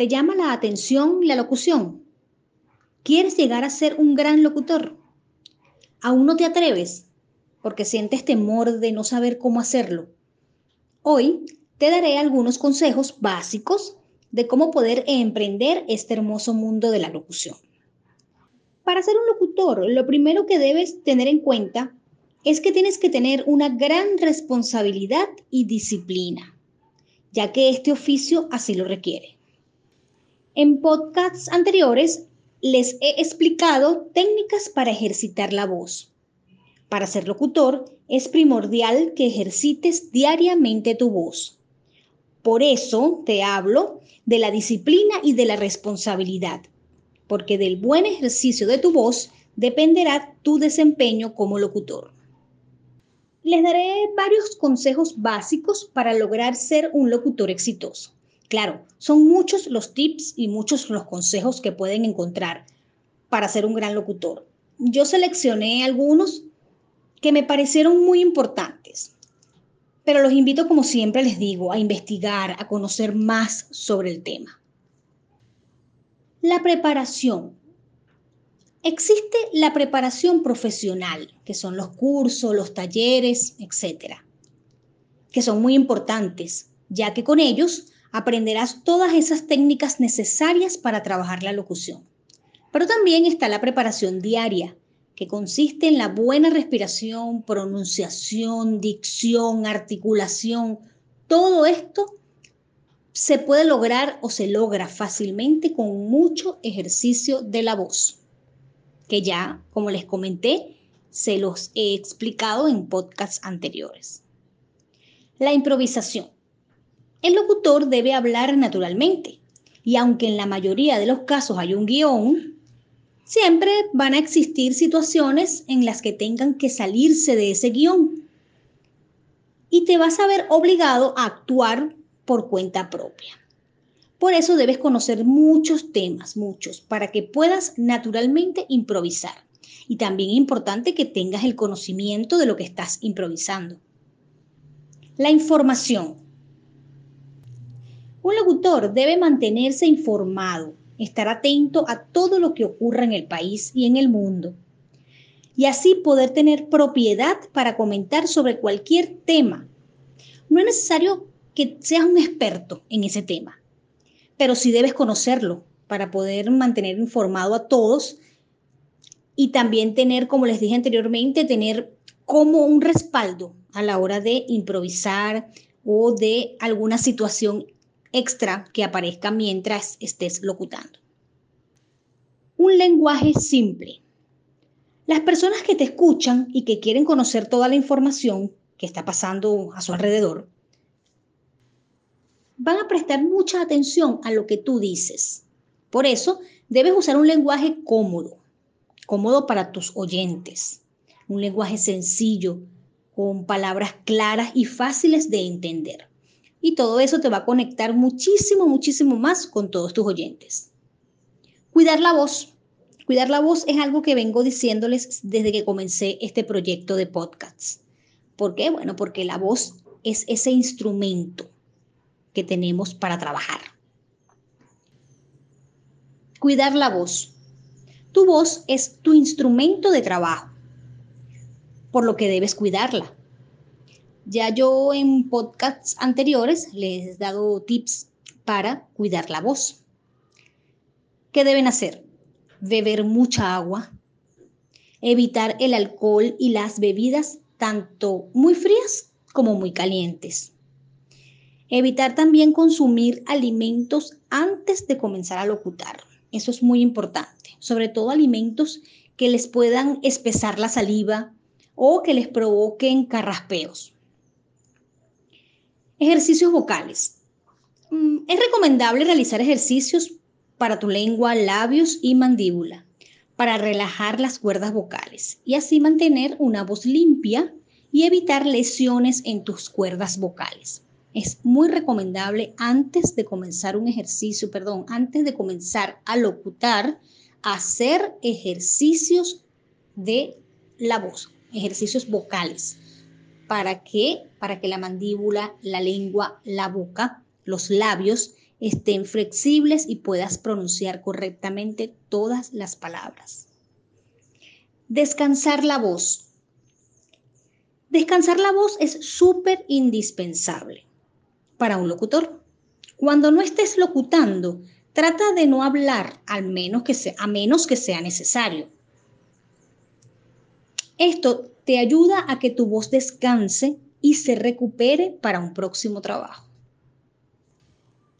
¿Te llama la atención la locución? ¿Quieres llegar a ser un gran locutor? ¿Aún no te atreves? Porque sientes temor de no saber cómo hacerlo. Hoy te daré algunos consejos básicos de cómo poder emprender este hermoso mundo de la locución. Para ser un locutor, lo primero que debes tener en cuenta es que tienes que tener una gran responsabilidad y disciplina, ya que este oficio así lo requiere. En podcasts anteriores les he explicado técnicas para ejercitar la voz. Para ser locutor es primordial que ejercites diariamente tu voz. Por eso te hablo de la disciplina y de la responsabilidad, porque del buen ejercicio de tu voz dependerá tu desempeño como locutor. Les daré varios consejos básicos para lograr ser un locutor exitoso. Claro, son muchos los tips y muchos los consejos que pueden encontrar para ser un gran locutor. Yo seleccioné algunos que me parecieron muy importantes, pero los invito, como siempre les digo, a investigar, a conocer más sobre el tema. La preparación. Existe la preparación profesional, que son los cursos, los talleres, etcétera, que son muy importantes, ya que con ellos aprenderás todas esas técnicas necesarias para trabajar la locución. Pero también está la preparación diaria, que consiste en la buena respiración, pronunciación, dicción, articulación. Todo esto se puede lograr o se logra fácilmente con mucho ejercicio de la voz, que ya, como les comenté, se los he explicado en podcasts anteriores. La improvisación. El locutor debe hablar naturalmente y aunque en la mayoría de los casos hay un guion, siempre van a existir situaciones en las que tengan que salirse de ese guion y te vas a ver obligado a actuar por cuenta propia. Por eso debes conocer muchos temas, muchos, para que puedas naturalmente improvisar. Y también es importante que tengas el conocimiento de lo que estás improvisando. La información. Un locutor debe mantenerse informado, estar atento a todo lo que ocurra en el país y en el mundo, y así poder tener propiedad para comentar sobre cualquier tema. No es necesario que seas un experto en ese tema, pero sí debes conocerlo para poder mantener informado a todos y también tener, como les dije anteriormente, tener como un respaldo a la hora de improvisar o de alguna situación extra que aparezca mientras estés locutando. Un lenguaje simple. Las personas que te escuchan y que quieren conocer toda la información que está pasando a su alrededor, van a prestar mucha atención a lo que tú dices. Por eso, debes usar un lenguaje cómodo, cómodo para tus oyentes, un lenguaje sencillo, con palabras claras y fáciles de entender y todo eso te va a conectar muchísimo, muchísimo más con todos tus oyentes. Cuidar la voz. Cuidar la voz es algo que vengo diciéndoles desde que comencé este proyecto de podcasts. ¿Por qué? Bueno, porque la voz es ese instrumento que tenemos para trabajar. Cuidar la voz. Tu voz es tu instrumento de trabajo, por lo que debes cuidarla. Ya yo en podcasts anteriores les he dado tips para cuidar la voz. ¿Qué deben hacer? Beber mucha agua, evitar el alcohol y las bebidas tanto muy frías como muy calientes. Evitar también consumir alimentos antes de comenzar a locutar. Eso es muy importante, sobre todo alimentos que les puedan espesar la saliva o que les provoquen carraspeos. Ejercicios vocales. Mm, es recomendable realizar ejercicios para tu lengua, labios y mandíbula, para relajar las cuerdas vocales y así mantener una voz limpia y evitar lesiones en tus cuerdas vocales. Es muy recomendable antes de comenzar un ejercicio, perdón, antes de comenzar a locutar, hacer ejercicios de la voz, ejercicios vocales. ¿Para qué? Para que la mandíbula, la lengua, la boca, los labios estén flexibles y puedas pronunciar correctamente todas las palabras. Descansar la voz. Descansar la voz es súper indispensable para un locutor. Cuando no estés locutando, trata de no hablar al menos que sea, a menos que sea necesario. Esto te ayuda a que tu voz descanse y se recupere para un próximo trabajo.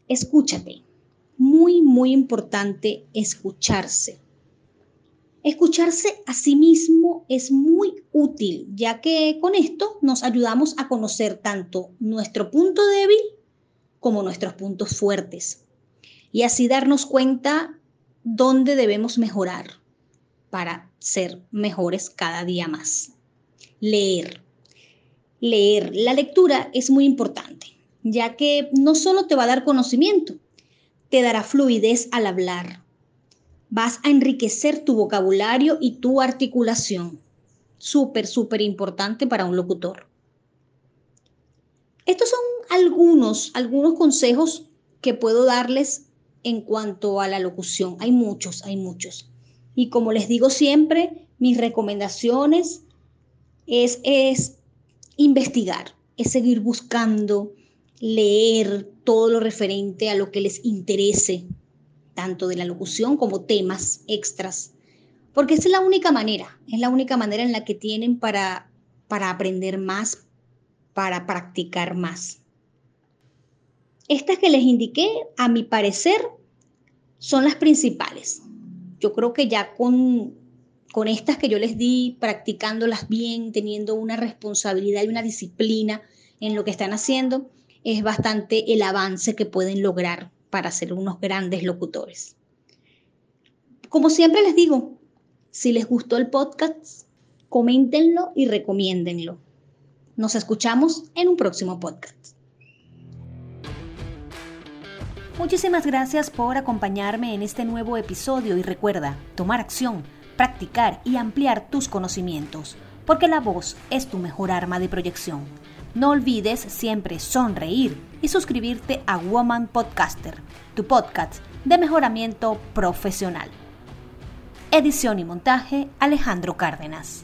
Escúchate. Muy, muy importante escucharse. Escucharse a sí mismo es muy útil, ya que con esto nos ayudamos a conocer tanto nuestro punto débil como nuestros puntos fuertes y así darnos cuenta dónde debemos mejorar para ser mejores cada día más. Leer. Leer. La lectura es muy importante ya que no solo te va a dar conocimiento, te dará fluidez al hablar. Vas a enriquecer tu vocabulario y tu articulación. Súper, súper importante para un locutor. Estos son algunos, algunos consejos que puedo darles en cuanto a la locución. Hay muchos, hay muchos. Y como les digo siempre, mis recomendaciones es, es investigar, es seguir buscando, leer todo lo referente a lo que les interese, tanto de la locución como temas extras, porque esa es la única manera, es la única manera en la que tienen para, para aprender más, para practicar más. Estas que les indiqué, a mi parecer, son las principales. Yo creo que ya con, con estas que yo les di, practicándolas bien, teniendo una responsabilidad y una disciplina en lo que están haciendo, es bastante el avance que pueden lograr para ser unos grandes locutores. Como siempre les digo, si les gustó el podcast, coméntenlo y recomiéndenlo. Nos escuchamos en un próximo podcast. Muchísimas gracias por acompañarme en este nuevo episodio y recuerda, tomar acción, practicar y ampliar tus conocimientos, porque la voz es tu mejor arma de proyección. No olvides siempre sonreír y suscribirte a Woman Podcaster, tu podcast de mejoramiento profesional. Edición y montaje Alejandro Cárdenas.